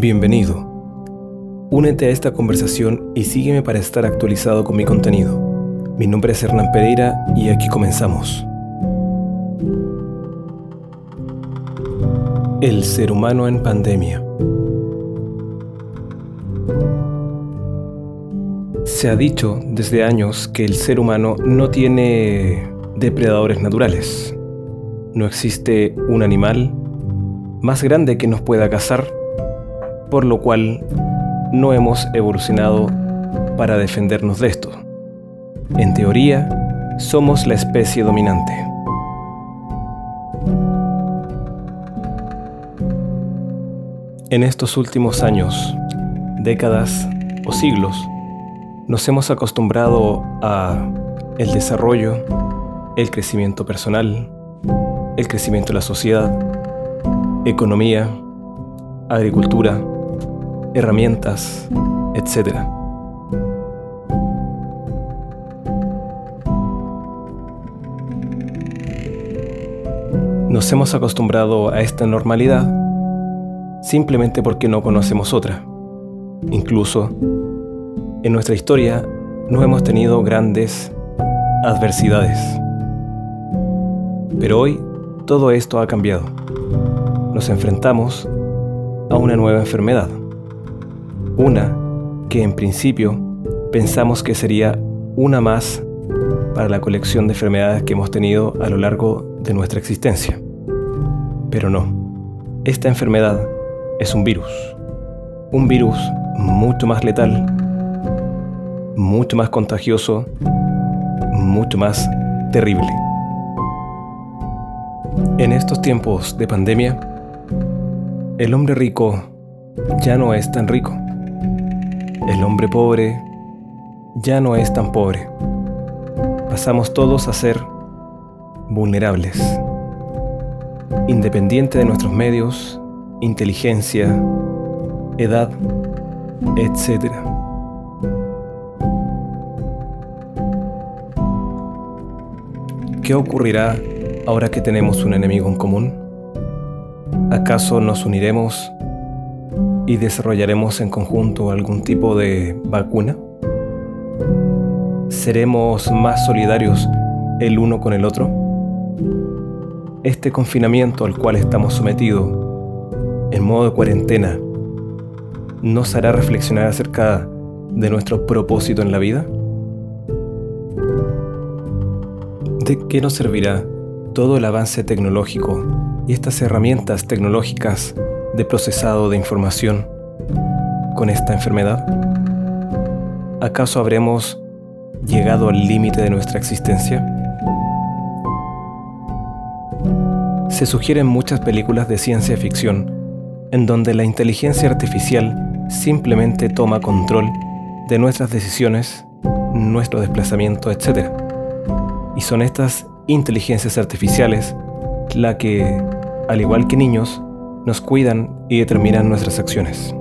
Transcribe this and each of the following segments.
Bienvenido. Únete a esta conversación y sígueme para estar actualizado con mi contenido. Mi nombre es Hernán Pereira y aquí comenzamos. El ser humano en pandemia. Se ha dicho desde años que el ser humano no tiene depredadores naturales. No existe un animal más grande que nos pueda cazar por lo cual no hemos evolucionado para defendernos de esto. En teoría, somos la especie dominante. En estos últimos años, décadas o siglos, nos hemos acostumbrado a el desarrollo, el crecimiento personal, el crecimiento de la sociedad, economía, agricultura, herramientas, etc. Nos hemos acostumbrado a esta normalidad simplemente porque no conocemos otra. Incluso en nuestra historia no hemos tenido grandes adversidades. Pero hoy todo esto ha cambiado. Nos enfrentamos a una nueva enfermedad. Una que en principio pensamos que sería una más para la colección de enfermedades que hemos tenido a lo largo de nuestra existencia. Pero no, esta enfermedad es un virus. Un virus mucho más letal, mucho más contagioso, mucho más terrible. En estos tiempos de pandemia, el hombre rico ya no es tan rico el hombre pobre ya no es tan pobre. Pasamos todos a ser vulnerables, independiente de nuestros medios, inteligencia, edad, etc. ¿Qué ocurrirá ahora que tenemos un enemigo en común? ¿Acaso nos uniremos y desarrollaremos en conjunto algún tipo de vacuna? ¿Seremos más solidarios el uno con el otro? Este confinamiento al cual estamos sometidos, en modo de cuarentena, ¿nos hará reflexionar acerca de nuestro propósito en la vida? ¿De qué nos servirá todo el avance tecnológico y estas herramientas tecnológicas de procesado de información con esta enfermedad? ¿Acaso habremos llegado al límite de nuestra existencia? Se sugieren muchas películas de ciencia ficción en donde la inteligencia artificial simplemente toma control de nuestras decisiones, nuestro desplazamiento, etc. Y son estas inteligencias artificiales la que, al igual que niños, nos cuidan y determinan nuestras acciones.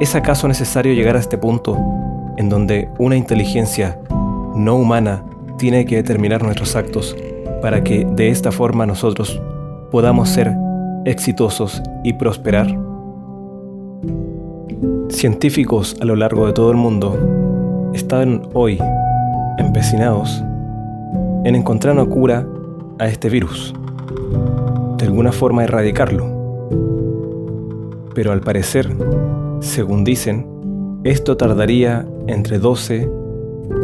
¿Es acaso necesario llegar a este punto en donde una inteligencia no humana tiene que determinar nuestros actos para que de esta forma nosotros podamos ser exitosos y prosperar? Científicos a lo largo de todo el mundo están hoy empecinados en encontrar una cura a este virus de alguna forma erradicarlo. Pero al parecer, según dicen, esto tardaría entre 12,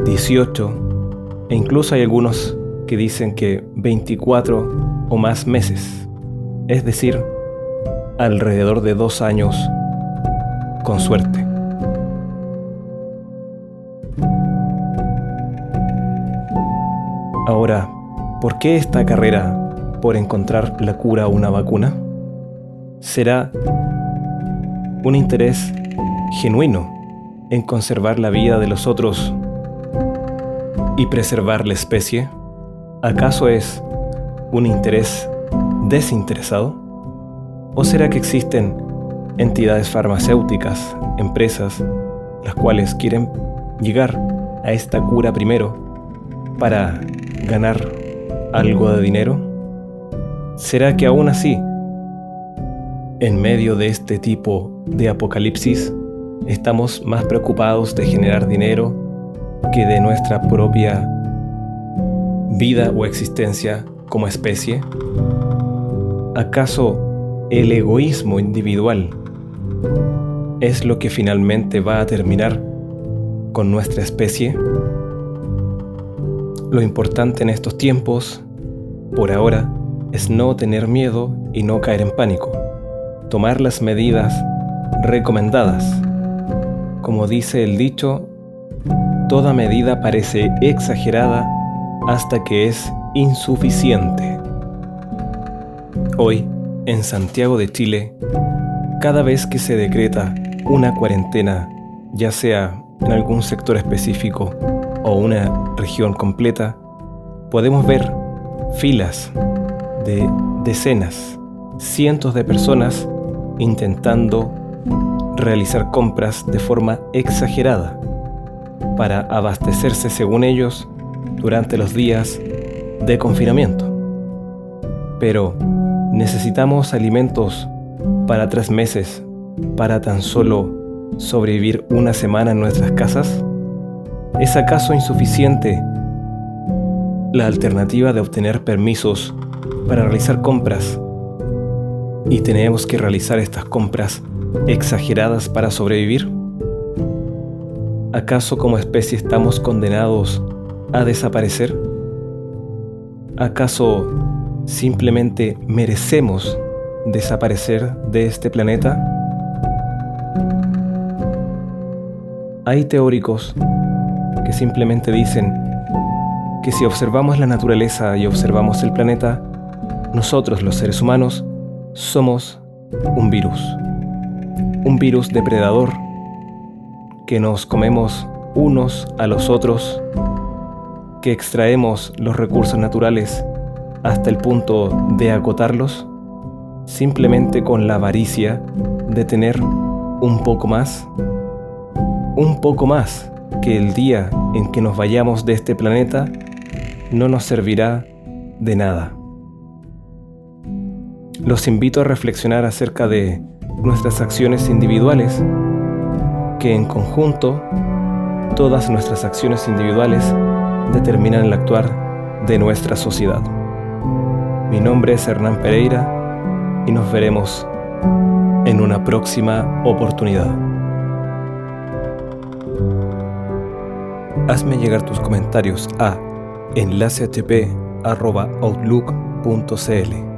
18 e incluso hay algunos que dicen que 24 o más meses, es decir, alrededor de dos años con suerte. Ahora, ¿por qué esta carrera por encontrar la cura o una vacuna? ¿Será un interés genuino en conservar la vida de los otros y preservar la especie? ¿Acaso es un interés desinteresado? ¿O será que existen entidades farmacéuticas, empresas, las cuales quieren llegar a esta cura primero para ganar algo de dinero? ¿Será que aún así En medio de este tipo de apocalipsis, estamos más preocupados de generar dinero que de nuestra propia vida o existencia como especie. ¿Acaso el egoísmo individual es lo que finalmente va a terminar con nuestra especie? Lo importante en estos tiempos, por ahora, es no tener miedo y no caer en pánico. Tomar las medidas recomendadas. Como dice el dicho, toda medida parece exagerada hasta que es insuficiente. Hoy, en Santiago de Chile, cada vez que se decreta una cuarentena, ya sea en algún sector específico o una región completa, podemos ver filas de decenas, cientos de personas intentando realizar compras de forma exagerada para abastecerse según ellos durante los días de confinamiento. Pero necesitamos alimentos para tres meses para tan solo sobrevivir una semana en nuestras casas. ¿Es acaso insuficiente la alternativa de obtener permisos para realizar compras y tenemos que realizar estas compras exageradas para sobrevivir? ¿Acaso como especie estamos condenados a desaparecer? ¿Acaso simplemente merecemos desaparecer de este planeta? Hay teóricos que simplemente dicen que si observamos la naturaleza y observamos el planeta, nosotros los seres humanos somos un virus, un virus depredador que nos comemos unos a los otros que extraemos los recursos naturales hasta el punto de agotarlos, simplemente con la avaricia de tener un poco más, un poco más que el día en que nos vayamos de este planeta no nos servirá de nada. Los invito a reflexionar acerca de nuestras acciones individuales, que en conjunto todas nuestras acciones individuales determinan el actuar de nuestra sociedad. Mi nombre es Hernán Pereira y nos veremos en una próxima oportunidad. Hazme llegar tus comentarios a enlaceatp.outlook.cl